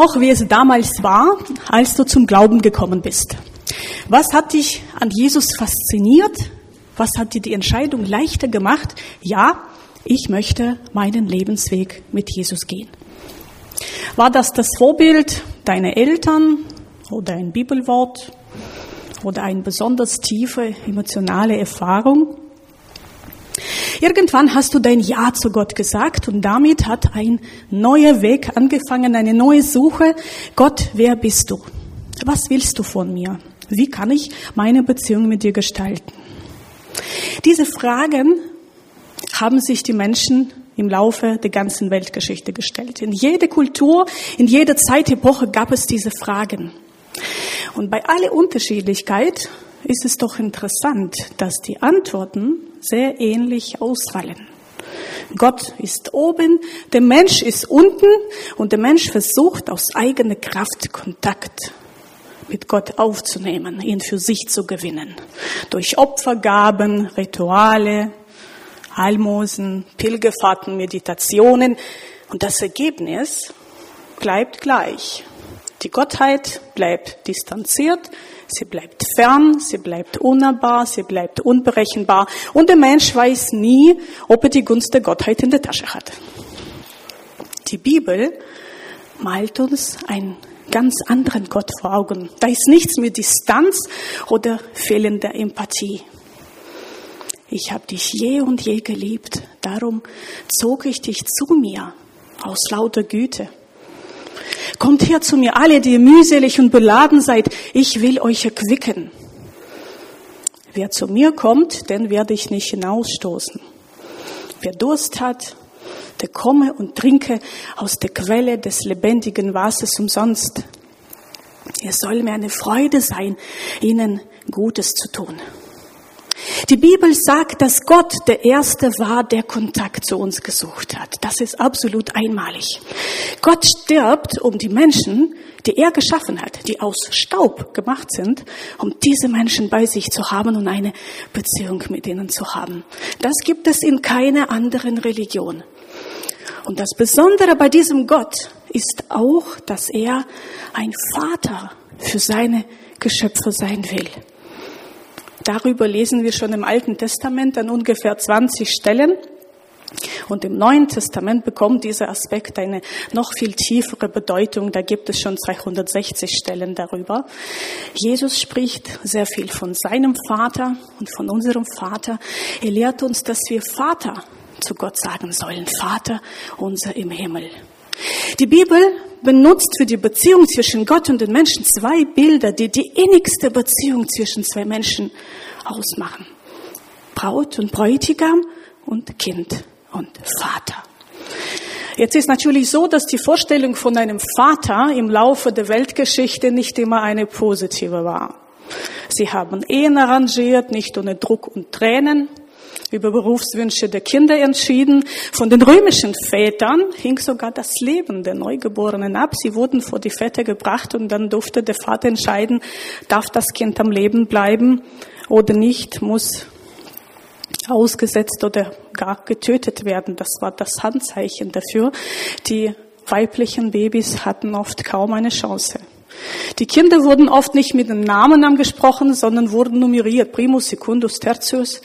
noch, wie es damals war, als du zum Glauben gekommen bist? Was hat dich an Jesus fasziniert? Was hat dir die Entscheidung leichter gemacht? Ja, ich möchte meinen Lebensweg mit Jesus gehen. War das das Vorbild deiner Eltern oder ein Bibelwort oder eine besonders tiefe emotionale Erfahrung? Irgendwann hast du dein Ja zu Gott gesagt und damit hat ein neuer Weg angefangen, eine neue Suche. Gott, wer bist du? Was willst du von mir? Wie kann ich meine Beziehung mit dir gestalten? Diese Fragen haben sich die Menschen im Laufe der ganzen Weltgeschichte gestellt. In jeder Kultur, in jeder Zeitepoche gab es diese Fragen. Und bei aller Unterschiedlichkeit ist es doch interessant, dass die Antworten sehr ähnlich ausfallen. Gott ist oben, der Mensch ist unten und der Mensch versucht aus eigener Kraft Kontakt mit Gott aufzunehmen, ihn für sich zu gewinnen. Durch Opfergaben, Rituale, Almosen, Pilgerfahrten, Meditationen. Und das Ergebnis bleibt gleich. Die Gottheit bleibt distanziert, sie bleibt fern, sie bleibt unnahbar, sie bleibt unberechenbar und der Mensch weiß nie, ob er die Gunst der Gottheit in der Tasche hat. Die Bibel malt uns einen ganz anderen Gott vor Augen. Da ist nichts mit Distanz oder fehlender Empathie. Ich habe dich je und je geliebt, darum zog ich dich zu mir aus lauter Güte. Kommt her zu mir alle, die mühselig und beladen seid, ich will euch erquicken. Wer zu mir kommt, den werde ich nicht hinausstoßen. Wer Durst hat, der komme und trinke aus der Quelle des lebendigen Wassers umsonst. Es soll mir eine Freude sein, ihnen Gutes zu tun. Die Bibel sagt, dass Gott der Erste war, der Kontakt zu uns gesucht hat. Das ist absolut einmalig. Gott stirbt um die Menschen, die er geschaffen hat, die aus Staub gemacht sind, um diese Menschen bei sich zu haben und eine Beziehung mit ihnen zu haben. Das gibt es in keiner anderen Religion. Und das Besondere bei diesem Gott ist auch, dass er ein Vater für seine Geschöpfe sein will. Darüber lesen wir schon im Alten Testament an ungefähr 20 Stellen. Und im Neuen Testament bekommt dieser Aspekt eine noch viel tiefere Bedeutung. Da gibt es schon 260 Stellen darüber. Jesus spricht sehr viel von seinem Vater und von unserem Vater. Er lehrt uns, dass wir Vater zu Gott sagen sollen. Vater unser im Himmel. Die Bibel benutzt für die Beziehung zwischen Gott und den Menschen zwei Bilder, die die innigste Beziehung zwischen zwei Menschen ausmachen. Braut und Bräutigam und Kind und Vater. Jetzt ist natürlich so, dass die Vorstellung von einem Vater im Laufe der Weltgeschichte nicht immer eine positive war. Sie haben Ehen arrangiert, nicht ohne Druck und Tränen über Berufswünsche der Kinder entschieden. Von den römischen Vätern hing sogar das Leben der Neugeborenen ab. Sie wurden vor die Väter gebracht und dann durfte der Vater entscheiden, darf das Kind am Leben bleiben oder nicht, muss ausgesetzt oder gar getötet werden. Das war das Handzeichen dafür. Die weiblichen Babys hatten oft kaum eine Chance. Die Kinder wurden oft nicht mit dem Namen angesprochen, sondern wurden nummeriert. Primus, Secundus, Tertius.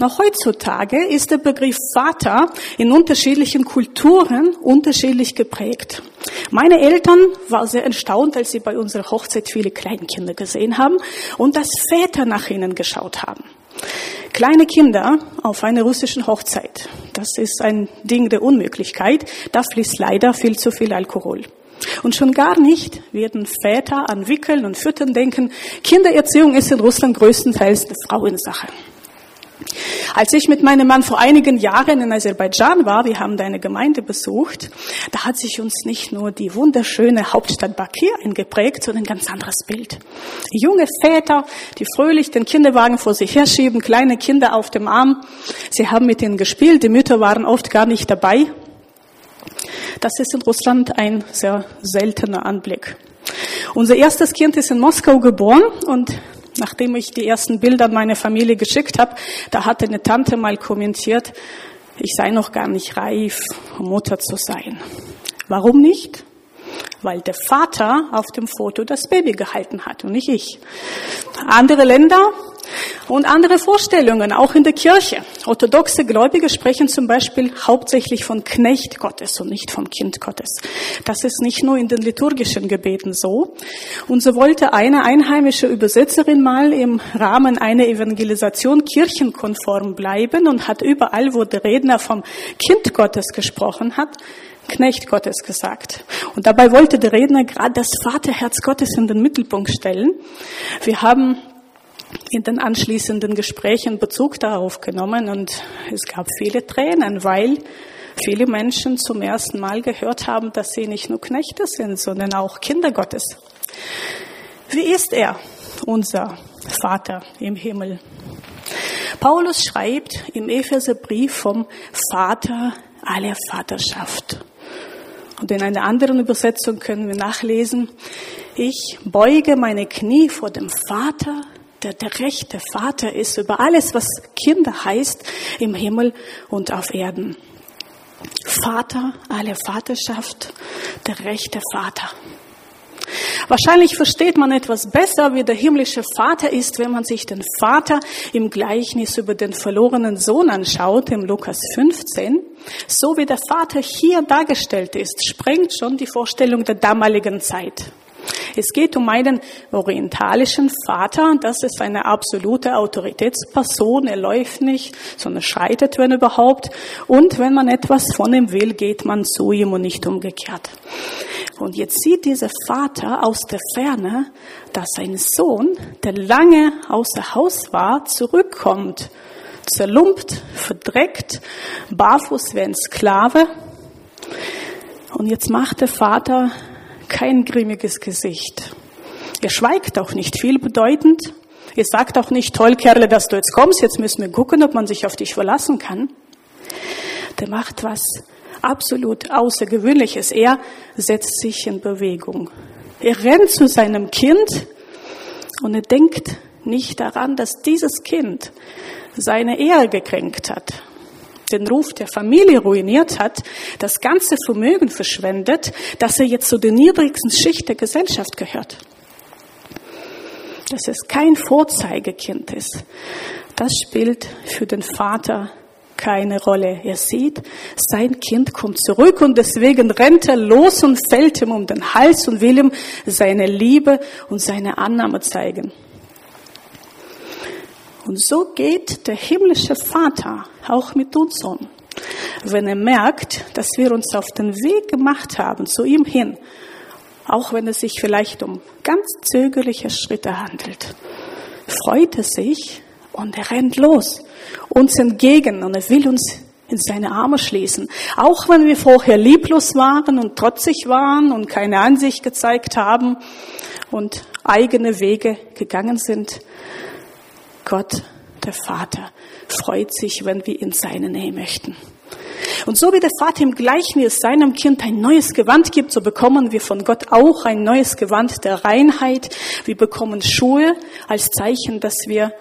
Auch heutzutage ist der Begriff Vater in unterschiedlichen Kulturen unterschiedlich geprägt. Meine Eltern waren sehr erstaunt, als sie bei unserer Hochzeit viele Kleinkinder gesehen haben und dass Väter nach ihnen geschaut haben. Kleine Kinder auf einer russischen Hochzeit, das ist ein Ding der Unmöglichkeit. Da fließt leider viel zu viel Alkohol. Und schon gar nicht werden Väter an Wickeln und Füttern denken. Kindererziehung ist in Russland größtenteils eine Frauensache. Als ich mit meinem Mann vor einigen Jahren in Aserbaidschan war, wir haben da eine Gemeinde besucht, da hat sich uns nicht nur die wunderschöne Hauptstadt Bakir eingeprägt, sondern ein ganz anderes Bild. Junge Väter, die fröhlich den Kinderwagen vor sich herschieben, kleine Kinder auf dem Arm. Sie haben mit ihnen gespielt, die Mütter waren oft gar nicht dabei. Das ist in Russland ein sehr seltener Anblick. Unser erstes Kind ist in Moskau geboren und Nachdem ich die ersten Bilder an meine Familie geschickt habe, da hat eine Tante mal kommentiert, ich sei noch gar nicht reif, Mutter zu sein. Warum nicht? weil der Vater auf dem Foto das Baby gehalten hat und nicht ich. Andere Länder und andere Vorstellungen, auch in der Kirche. Orthodoxe Gläubige sprechen zum Beispiel hauptsächlich von Knecht Gottes und nicht vom Kind Gottes. Das ist nicht nur in den liturgischen Gebeten so. Und so wollte eine einheimische Übersetzerin mal im Rahmen einer Evangelisation kirchenkonform bleiben und hat überall, wo der Redner vom Kind Gottes gesprochen hat, Knecht Gottes gesagt. Und dabei wollte der Redner gerade das Vaterherz Gottes in den Mittelpunkt stellen. Wir haben in den anschließenden Gesprächen Bezug darauf genommen und es gab viele Tränen, weil viele Menschen zum ersten Mal gehört haben, dass sie nicht nur Knechte sind, sondern auch Kinder Gottes. Wie ist er, unser Vater im Himmel? Paulus schreibt im Epheserbrief vom Vater aller Vaterschaft. Und in einer anderen Übersetzung können wir nachlesen, ich beuge meine Knie vor dem Vater der, der rechte Vater ist über alles, was Kinder heißt, im Himmel und auf Erden. Vater, alle Vaterschaft, der rechte Vater. Wahrscheinlich versteht man etwas besser, wie der himmlische Vater ist, wenn man sich den Vater im Gleichnis über den verlorenen Sohn anschaut, im Lukas 15. So wie der Vater hier dargestellt ist, sprengt schon die Vorstellung der damaligen Zeit. Es geht um einen orientalischen Vater. Das ist eine absolute Autoritätsperson. Er läuft nicht, sondern schreitet, wenn überhaupt. Und wenn man etwas von ihm will, geht man zu ihm und nicht umgekehrt. Und jetzt sieht dieser Vater aus der Ferne, dass sein Sohn, der lange außer Haus war, zurückkommt. Zerlumpt, verdreckt, barfuß wie ein Sklave. Und jetzt macht der Vater kein grimmiges Gesicht. Er schweigt auch nicht viel bedeutend. Er sagt auch nicht, toll Kerle, dass du jetzt kommst, jetzt müssen wir gucken, ob man sich auf dich verlassen kann. Der macht was absolut Außergewöhnliches. Er setzt sich in Bewegung. Er rennt zu seinem Kind und er denkt nicht daran, dass dieses Kind seine Ehre gekränkt hat, den Ruf der Familie ruiniert hat, das ganze Vermögen verschwendet, dass er jetzt zu der niedrigsten Schicht der Gesellschaft gehört. Dass es kein Vorzeigekind ist, das spielt für den Vater keine Rolle. Er sieht, sein Kind kommt zurück und deswegen rennt er los und fällt ihm um den Hals und will ihm seine Liebe und seine Annahme zeigen. Und so geht der himmlische Vater auch mit uns um. Wenn er merkt, dass wir uns auf den Weg gemacht haben zu ihm hin, auch wenn es sich vielleicht um ganz zögerliche Schritte handelt, freut er sich und er rennt los uns entgegen und er will uns in seine Arme schließen. Auch wenn wir vorher lieblos waren und trotzig waren und keine Ansicht gezeigt haben und eigene Wege gegangen sind, Gott, der Vater, freut sich, wenn wir in seine Nähe möchten. Und so wie der Vater im Gleichnis seinem Kind ein neues Gewand gibt, so bekommen wir von Gott auch ein neues Gewand der Reinheit. Wir bekommen Schuhe als Zeichen, dass wir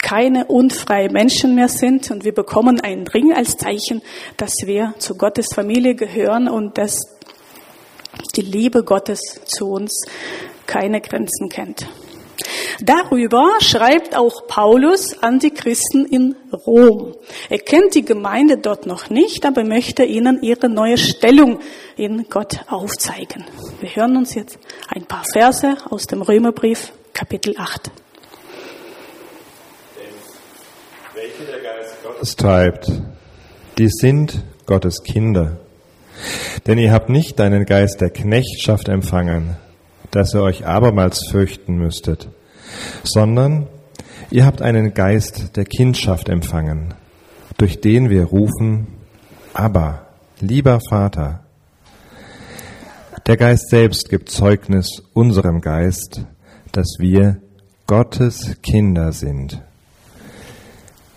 keine unfreie Menschen mehr sind und wir bekommen einen Ring als Zeichen, dass wir zu Gottes Familie gehören und dass die Liebe Gottes zu uns keine Grenzen kennt. Darüber schreibt auch Paulus an die Christen in Rom. Er kennt die Gemeinde dort noch nicht, aber möchte ihnen ihre neue Stellung in Gott aufzeigen. Wir hören uns jetzt ein paar Verse aus dem Römerbrief, Kapitel 8. Welche der Geist Gottes treibt, die sind Gottes Kinder. Denn ihr habt nicht einen Geist der Knechtschaft empfangen, dass ihr euch abermals fürchten müsstet, sondern ihr habt einen Geist der Kindschaft empfangen, durch den wir rufen, aber, lieber Vater. Der Geist selbst gibt Zeugnis unserem Geist, dass wir Gottes Kinder sind.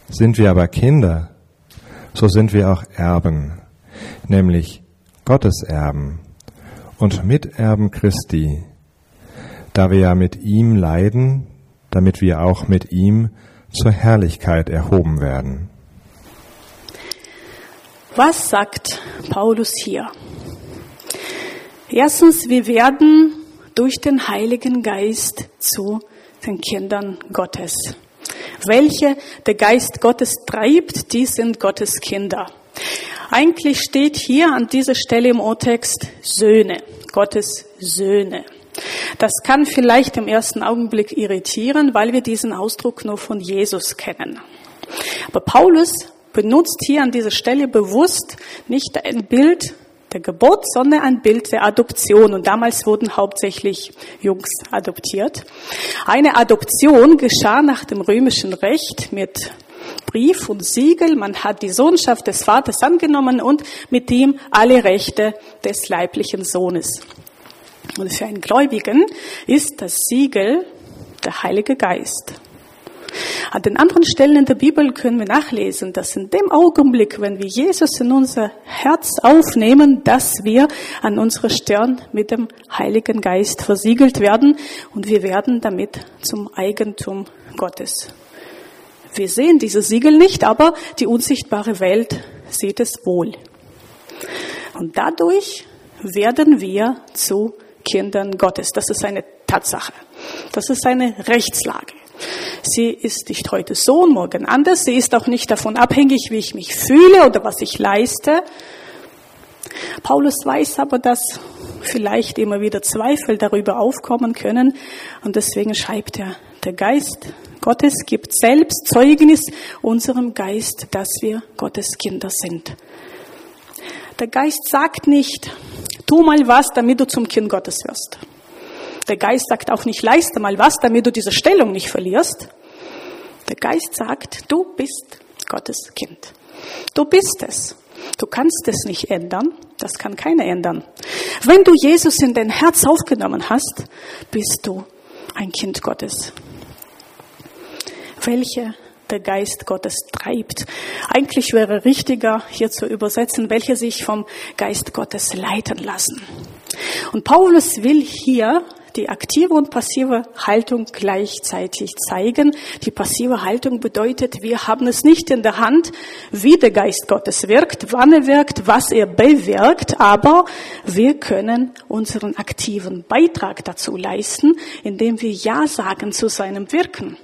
Sind wir aber Kinder, so sind wir auch Erben, nämlich Gottes Erben und Miterben Christi, da wir ja mit ihm leiden, damit wir auch mit ihm zur Herrlichkeit erhoben werden. Was sagt Paulus hier? Erstens, wir werden durch den Heiligen Geist zu den Kindern Gottes. Welche der Geist Gottes treibt, die sind Gottes Kinder. Eigentlich steht hier an dieser Stelle im O-Text Söhne, Gottes Söhne. Das kann vielleicht im ersten Augenblick irritieren, weil wir diesen Ausdruck nur von Jesus kennen. Aber Paulus benutzt hier an dieser Stelle bewusst nicht ein Bild der Geburt, sondern ein Bild der Adoption. Und damals wurden hauptsächlich Jungs adoptiert. Eine Adoption geschah nach dem römischen Recht mit Brief und Siegel. Man hat die Sohnschaft des Vaters angenommen und mit ihm alle Rechte des leiblichen Sohnes. Und für einen Gläubigen ist das Siegel der Heilige Geist. An den anderen Stellen in der Bibel können wir nachlesen, dass in dem Augenblick, wenn wir Jesus in unser Herz aufnehmen, dass wir an unserer Stirn mit dem Heiligen Geist versiegelt werden und wir werden damit zum Eigentum Gottes. Wir sehen diese Siegel nicht, aber die unsichtbare Welt sieht es wohl. Und dadurch werden wir zu Kindern Gottes. Das ist eine Tatsache. Das ist eine Rechtslage. Sie ist nicht heute so und morgen anders. Sie ist auch nicht davon abhängig, wie ich mich fühle oder was ich leiste. Paulus weiß aber, dass vielleicht immer wieder Zweifel darüber aufkommen können und deswegen schreibt er, der Geist Gottes gibt selbst Zeugnis unserem Geist, dass wir Gottes Kinder sind. Der Geist sagt nicht, tu mal was, damit du zum Kind Gottes wirst. Der Geist sagt auch nicht, leiste mal was, damit du diese Stellung nicht verlierst. Der Geist sagt, du bist Gottes Kind. Du bist es. Du kannst es nicht ändern. Das kann keiner ändern. Wenn du Jesus in dein Herz aufgenommen hast, bist du ein Kind Gottes. Welche der Geist Gottes treibt. Eigentlich wäre richtiger hier zu übersetzen, welche sich vom Geist Gottes leiten lassen. Und Paulus will hier die aktive und passive Haltung gleichzeitig zeigen. Die passive Haltung bedeutet, wir haben es nicht in der Hand, wie der Geist Gottes wirkt, wann er wirkt, was er bewirkt, aber wir können unseren aktiven Beitrag dazu leisten, indem wir Ja sagen zu seinem Wirken.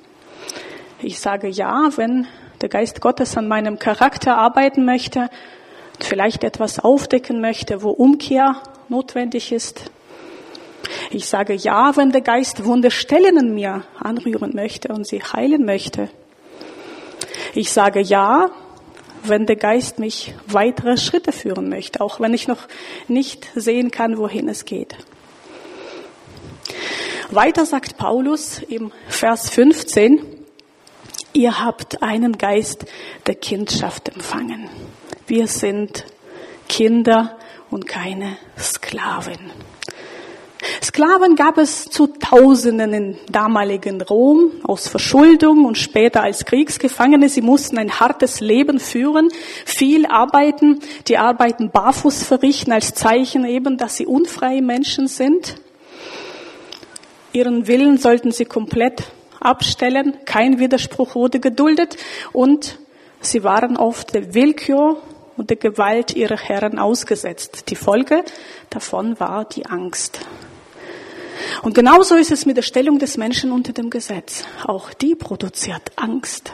Ich sage Ja, wenn der Geist Gottes an meinem Charakter arbeiten möchte, vielleicht etwas aufdecken möchte, wo Umkehr notwendig ist, ich sage ja, wenn der Geist Wunderstellen in mir anrühren möchte und sie heilen möchte. Ich sage ja, wenn der Geist mich weitere Schritte führen möchte, auch wenn ich noch nicht sehen kann, wohin es geht. Weiter sagt Paulus im Vers 15, ihr habt einen Geist der Kindschaft empfangen. Wir sind Kinder und keine Sklaven. Sklaven gab es zu Tausenden im damaligen Rom aus Verschuldung und später als Kriegsgefangene. Sie mussten ein hartes Leben führen, viel arbeiten, die Arbeiten barfuß verrichten als Zeichen eben, dass sie unfreie Menschen sind. Ihren Willen sollten sie komplett abstellen, kein Widerspruch wurde geduldet und sie waren oft der Willkür und der Gewalt ihrer Herren ausgesetzt. Die Folge davon war die Angst. Und genauso ist es mit der Stellung des Menschen unter dem Gesetz. Auch die produziert Angst.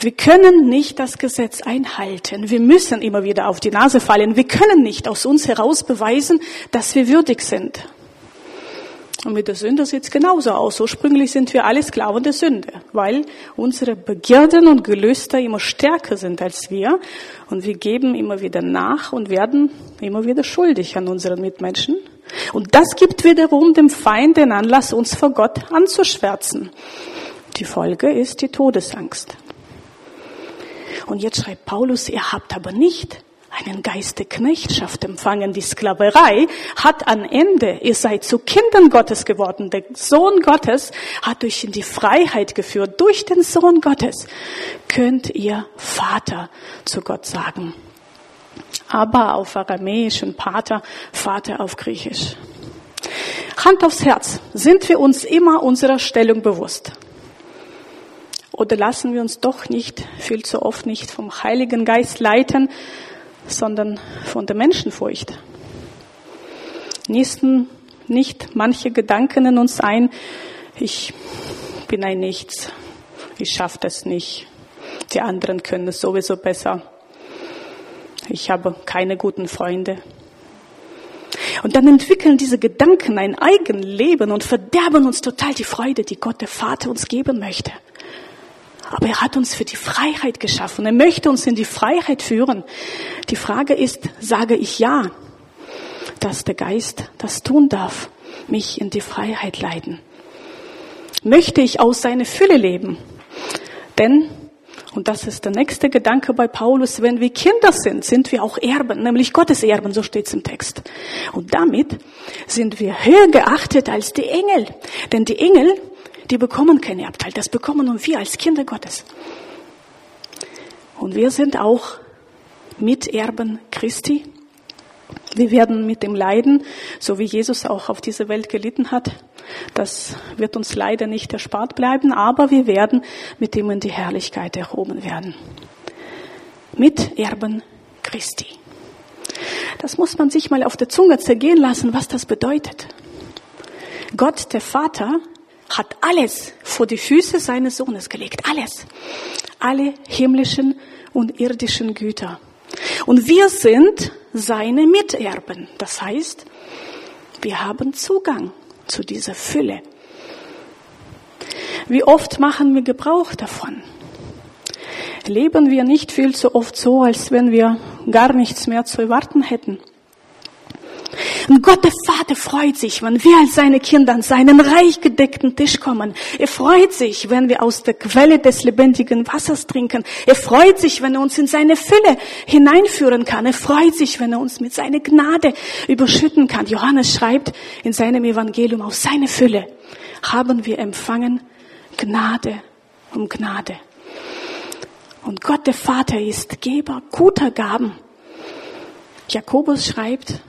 Wir können nicht das Gesetz einhalten. Wir müssen immer wieder auf die Nase fallen. Wir können nicht aus uns heraus beweisen, dass wir würdig sind. Und mit der Sünde sieht es genauso aus. Ursprünglich sind wir alle Sklaven der Sünde, weil unsere Begierden und Gelüste immer stärker sind als wir. Und wir geben immer wieder nach und werden immer wieder schuldig an unseren Mitmenschen. Und das gibt wiederum dem Feind den Anlass, uns vor Gott anzuschwärzen. Die Folge ist die Todesangst. Und jetzt schreibt Paulus, ihr habt aber nicht einen Geist der Knechtschaft empfangen. Die Sklaverei hat ein Ende. Ihr seid zu Kindern Gottes geworden. Der Sohn Gottes hat euch in die Freiheit geführt. Durch den Sohn Gottes könnt ihr Vater zu Gott sagen. Aber auf Aramäisch und Pater, Vater auf Griechisch. Hand aufs Herz. Sind wir uns immer unserer Stellung bewusst? Oder lassen wir uns doch nicht, viel zu oft nicht vom Heiligen Geist leiten, sondern von der Menschenfurcht? Nächsten nicht manche Gedanken in uns ein, ich bin ein Nichts, ich schaffe das nicht, die anderen können es sowieso besser, ich habe keine guten Freunde. Und dann entwickeln diese Gedanken ein Eigenleben und verderben uns total die Freude, die Gott der Vater uns geben möchte. Aber er hat uns für die Freiheit geschaffen. Er möchte uns in die Freiheit führen. Die Frage ist, sage ich ja, dass der Geist das tun darf, mich in die Freiheit leiten? Möchte ich aus seiner Fülle leben? Denn, und das ist der nächste Gedanke bei Paulus, wenn wir Kinder sind, sind wir auch Erben, nämlich Gottes Erben, so steht es im Text. Und damit sind wir höher geachtet als die Engel. Denn die Engel, die bekommen kein Erbteil. Das bekommen nur wir als Kinder Gottes. Und wir sind auch Miterben Christi. Wir werden mit dem Leiden, so wie Jesus auch auf dieser Welt gelitten hat, das wird uns leider nicht erspart bleiben, aber wir werden mit ihm in die Herrlichkeit erhoben werden. Miterben Christi. Das muss man sich mal auf der Zunge zergehen lassen, was das bedeutet. Gott, der Vater, hat alles vor die Füße seines Sohnes gelegt. Alles. Alle himmlischen und irdischen Güter. Und wir sind seine Miterben. Das heißt, wir haben Zugang zu dieser Fülle. Wie oft machen wir Gebrauch davon? Leben wir nicht viel zu oft so, als wenn wir gar nichts mehr zu erwarten hätten? Und Gott der Vater freut sich, wenn wir als seine Kinder an seinen reich gedeckten Tisch kommen. Er freut sich, wenn wir aus der Quelle des lebendigen Wassers trinken. Er freut sich, wenn er uns in seine Fülle hineinführen kann. Er freut sich, wenn er uns mit seiner Gnade überschütten kann. Johannes schreibt in seinem Evangelium, aus seiner Fülle haben wir empfangen Gnade um Gnade. Und Gott der Vater ist Geber guter Gaben. Jakobus schreibt,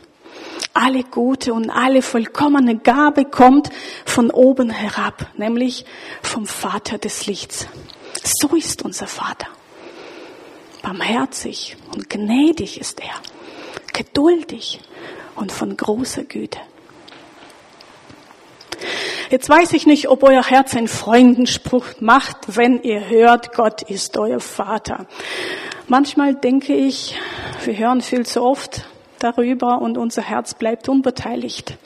alle gute und alle vollkommene Gabe kommt von oben herab, nämlich vom Vater des Lichts. So ist unser Vater. Barmherzig und gnädig ist er, geduldig und von großer Güte. Jetzt weiß ich nicht, ob euer Herz einen Freundenspruch macht, wenn ihr hört, Gott ist euer Vater. Manchmal denke ich, wir hören viel zu oft, darüber und unser Herz bleibt unbeteiligt.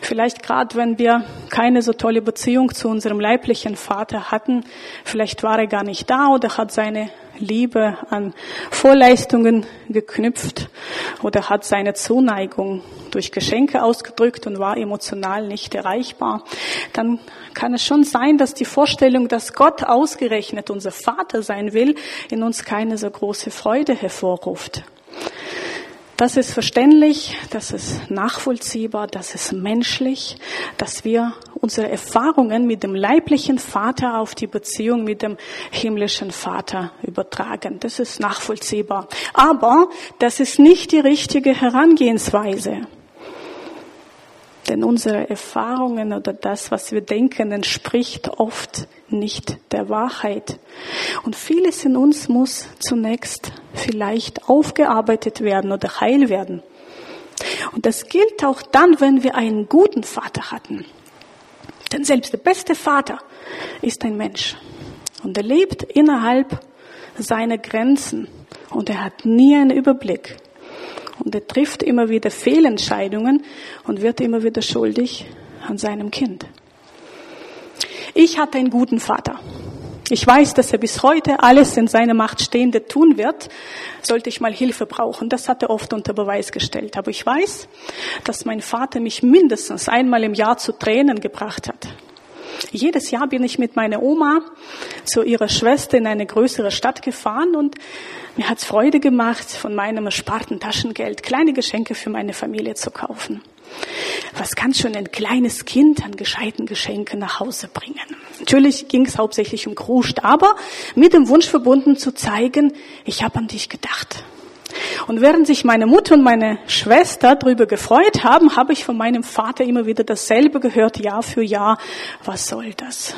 Vielleicht gerade, wenn wir keine so tolle Beziehung zu unserem leiblichen Vater hatten, vielleicht war er gar nicht da oder hat seine Liebe an Vorleistungen geknüpft oder hat seine Zuneigung durch Geschenke ausgedrückt und war emotional nicht erreichbar, dann kann es schon sein, dass die Vorstellung, dass Gott ausgerechnet unser Vater sein will, in uns keine so große Freude hervorruft. Das ist verständlich, das ist nachvollziehbar, das ist menschlich, dass wir unsere Erfahrungen mit dem leiblichen Vater auf die Beziehung mit dem himmlischen Vater übertragen. Das ist nachvollziehbar. Aber das ist nicht die richtige Herangehensweise. Denn unsere Erfahrungen oder das, was wir denken, entspricht oft nicht der Wahrheit. Und vieles in uns muss zunächst vielleicht aufgearbeitet werden oder heil werden. Und das gilt auch dann, wenn wir einen guten Vater hatten. Denn selbst der beste Vater ist ein Mensch. Und er lebt innerhalb seiner Grenzen. Und er hat nie einen Überblick. Und er trifft immer wieder Fehlentscheidungen und wird immer wieder schuldig an seinem Kind. Ich hatte einen guten Vater. Ich weiß, dass er bis heute alles in seiner Macht Stehende tun wird, sollte ich mal Hilfe brauchen. Das hat er oft unter Beweis gestellt. Aber ich weiß, dass mein Vater mich mindestens einmal im Jahr zu Tränen gebracht hat. Jedes Jahr bin ich mit meiner Oma zu ihrer Schwester in eine größere Stadt gefahren und mir hat es Freude gemacht, von meinem ersparten Taschengeld kleine Geschenke für meine Familie zu kaufen. Was kann schon ein kleines Kind an gescheiten Geschenken nach Hause bringen? Natürlich ging es hauptsächlich um Kruscht, aber mit dem Wunsch verbunden zu zeigen, ich habe an dich gedacht. Und während sich meine Mutter und meine Schwester darüber gefreut haben, habe ich von meinem Vater immer wieder dasselbe gehört, Jahr für Jahr. Was soll das?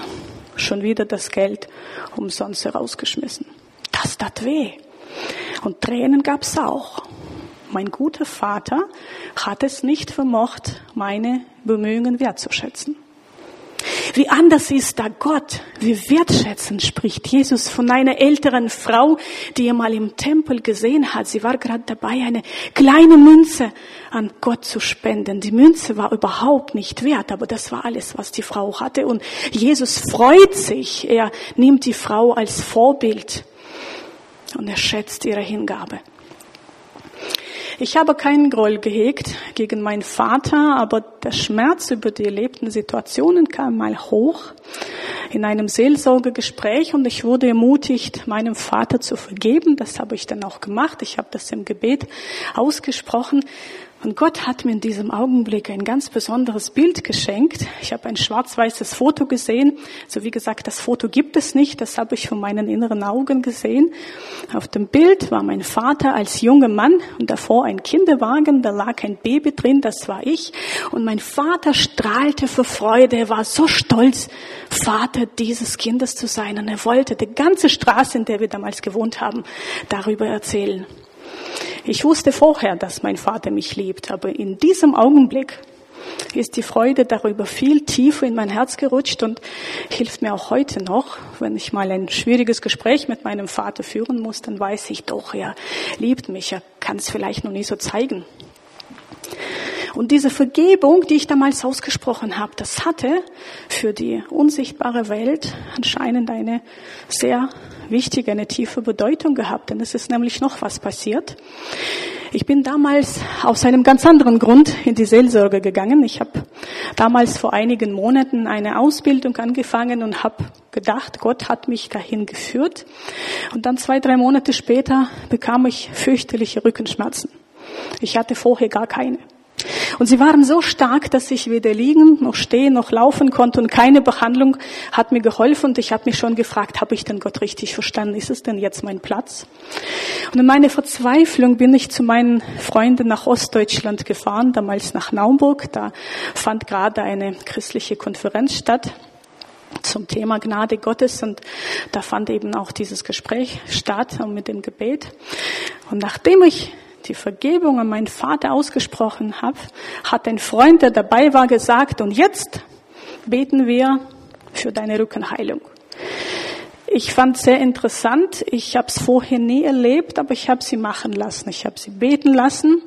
Schon wieder das Geld umsonst herausgeschmissen. Das tat weh. Und Tränen gab's auch. mein guter Vater hat es nicht vermocht, meine Bemühungen wertzuschätzen. Wie anders ist da Gott, wie wertschätzend spricht Jesus von einer älteren Frau, die er mal im Tempel gesehen hat. Sie war gerade dabei, eine kleine Münze an Gott zu spenden. Die Münze war überhaupt nicht wert, aber das war alles, was die Frau hatte. Und Jesus freut sich. Er nimmt die Frau als Vorbild und er schätzt ihre Hingabe. Ich habe keinen Groll gehegt gegen meinen Vater, aber der Schmerz über die erlebten Situationen kam mal hoch in einem Seelsorgegespräch und ich wurde ermutigt, meinem Vater zu vergeben. Das habe ich dann auch gemacht. Ich habe das im Gebet ausgesprochen. Und Gott hat mir in diesem Augenblick ein ganz besonderes Bild geschenkt. Ich habe ein schwarz-weißes Foto gesehen. So wie gesagt, das Foto gibt es nicht. Das habe ich von meinen inneren Augen gesehen. Auf dem Bild war mein Vater als junger Mann und davor ein Kinderwagen. Da lag ein Baby drin. Das war ich. Und mein Vater strahlte vor Freude. Er war so stolz, Vater dieses Kindes zu sein. Und er wollte die ganze Straße, in der wir damals gewohnt haben, darüber erzählen. Ich wusste vorher, dass mein Vater mich liebt, aber in diesem Augenblick ist die Freude darüber viel tiefer in mein Herz gerutscht und hilft mir auch heute noch, wenn ich mal ein schwieriges Gespräch mit meinem Vater führen muss, dann weiß ich doch, er liebt mich, er kann es vielleicht noch nie so zeigen. Und diese Vergebung, die ich damals ausgesprochen habe, das hatte für die unsichtbare Welt anscheinend eine sehr wichtige, eine tiefe Bedeutung gehabt. Denn es ist nämlich noch was passiert. Ich bin damals aus einem ganz anderen Grund in die Seelsorge gegangen. Ich habe damals vor einigen Monaten eine Ausbildung angefangen und habe gedacht, Gott hat mich dahin geführt. Und dann zwei, drei Monate später bekam ich fürchterliche Rückenschmerzen. Ich hatte vorher gar keine. Und sie waren so stark, dass ich weder liegen, noch stehen, noch laufen konnte und keine Behandlung hat mir geholfen. Und ich habe mich schon gefragt, habe ich denn Gott richtig verstanden? Ist es denn jetzt mein Platz? Und in meiner Verzweiflung bin ich zu meinen Freunden nach Ostdeutschland gefahren, damals nach Naumburg. Da fand gerade eine christliche Konferenz statt zum Thema Gnade Gottes und da fand eben auch dieses Gespräch statt mit dem Gebet. Und nachdem ich die Vergebung an meinen Vater ausgesprochen habe, hat ein Freund, der dabei war, gesagt, und jetzt beten wir für deine Rückenheilung. Ich fand sehr interessant. Ich habe es vorher nie erlebt, aber ich habe sie machen lassen. Ich habe sie beten lassen.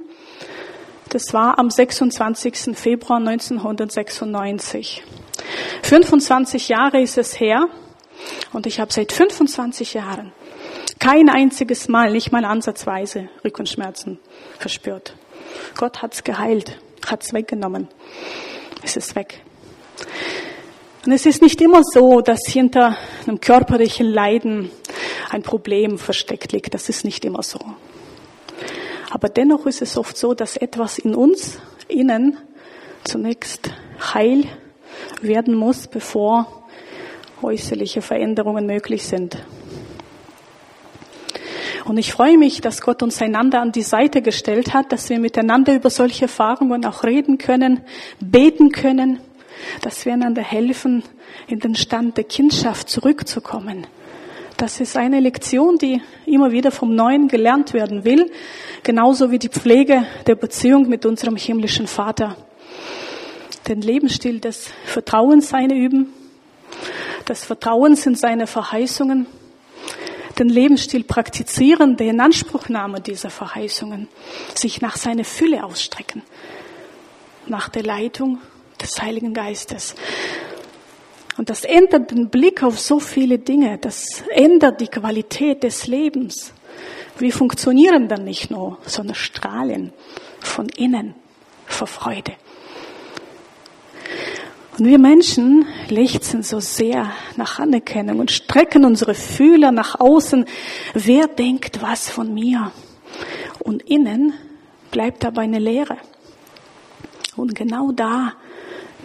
Das war am 26. Februar 1996. 25 Jahre ist es her und ich habe seit 25 Jahren kein einziges Mal, nicht mal ansatzweise Rückenschmerzen verspürt. Gott hat's geheilt, hat's weggenommen. Es ist weg. Und es ist nicht immer so, dass hinter einem körperlichen Leiden ein Problem versteckt liegt. Das ist nicht immer so. Aber dennoch ist es oft so, dass etwas in uns, innen, zunächst heil werden muss, bevor äußerliche Veränderungen möglich sind. Und ich freue mich, dass Gott uns einander an die Seite gestellt hat, dass wir miteinander über solche Erfahrungen auch reden können, beten können, dass wir einander helfen, in den Stand der Kindschaft zurückzukommen. Das ist eine Lektion, die immer wieder vom Neuen gelernt werden will, genauso wie die Pflege der Beziehung mit unserem himmlischen Vater. Den Lebensstil des Vertrauens seine üben, des Vertrauens in seine Verheißungen, den Lebensstil praktizieren, der Inanspruchnahme dieser Verheißungen, sich nach seiner Fülle ausstrecken, nach der Leitung des Heiligen Geistes. Und das ändert den Blick auf so viele Dinge, das ändert die Qualität des Lebens. Wir funktionieren dann nicht nur, sondern strahlen von innen vor Freude. Und wir Menschen lechzen so sehr nach Anerkennung und strecken unsere Fühler nach außen. Wer denkt was von mir? Und innen bleibt aber eine Leere. Und genau da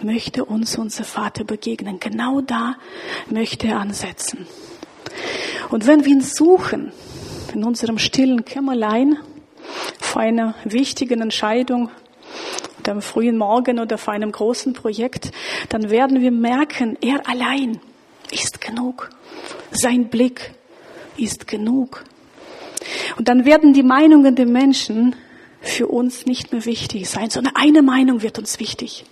möchte uns unser Vater begegnen. Genau da möchte er ansetzen. Und wenn wir ihn suchen, in unserem stillen Kämmerlein, vor einer wichtigen Entscheidung, am frühen Morgen oder vor einem großen Projekt, dann werden wir merken, er allein ist genug. Sein Blick ist genug. Und dann werden die Meinungen der Menschen für uns nicht mehr wichtig sein, sondern eine Meinung wird uns wichtig,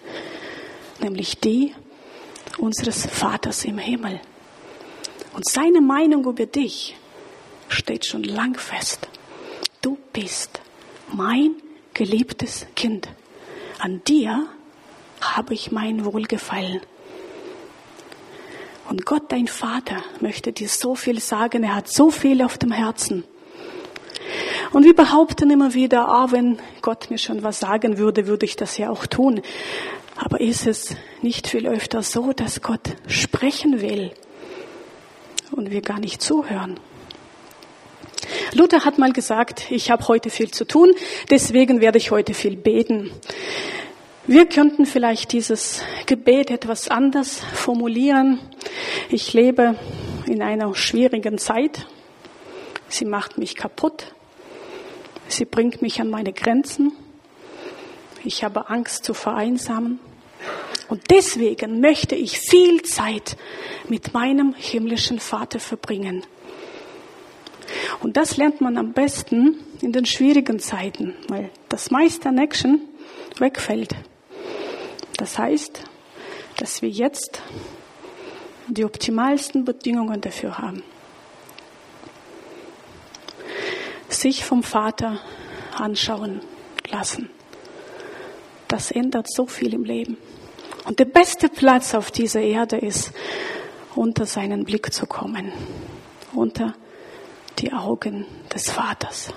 nämlich die unseres Vaters im Himmel. Und seine Meinung über dich steht schon lang fest. Du bist mein geliebtes Kind. An dir habe ich mein Wohlgefallen. Und Gott, dein Vater, möchte dir so viel sagen. Er hat so viel auf dem Herzen. Und wir behaupten immer wieder, ah, wenn Gott mir schon was sagen würde, würde ich das ja auch tun. Aber ist es nicht viel öfter so, dass Gott sprechen will und wir gar nicht zuhören? Luther hat mal gesagt, ich habe heute viel zu tun, deswegen werde ich heute viel beten. Wir könnten vielleicht dieses Gebet etwas anders formulieren. Ich lebe in einer schwierigen Zeit. Sie macht mich kaputt. Sie bringt mich an meine Grenzen. Ich habe Angst zu vereinsamen. Und deswegen möchte ich viel Zeit mit meinem himmlischen Vater verbringen. Und das lernt man am besten in den schwierigen Zeiten, weil das meiste an Action wegfällt. Das heißt, dass wir jetzt die optimalsten Bedingungen dafür haben. Sich vom Vater anschauen lassen. Das ändert so viel im Leben. Und der beste Platz auf dieser Erde ist, unter seinen Blick zu kommen. Unter die Augen des Vaters.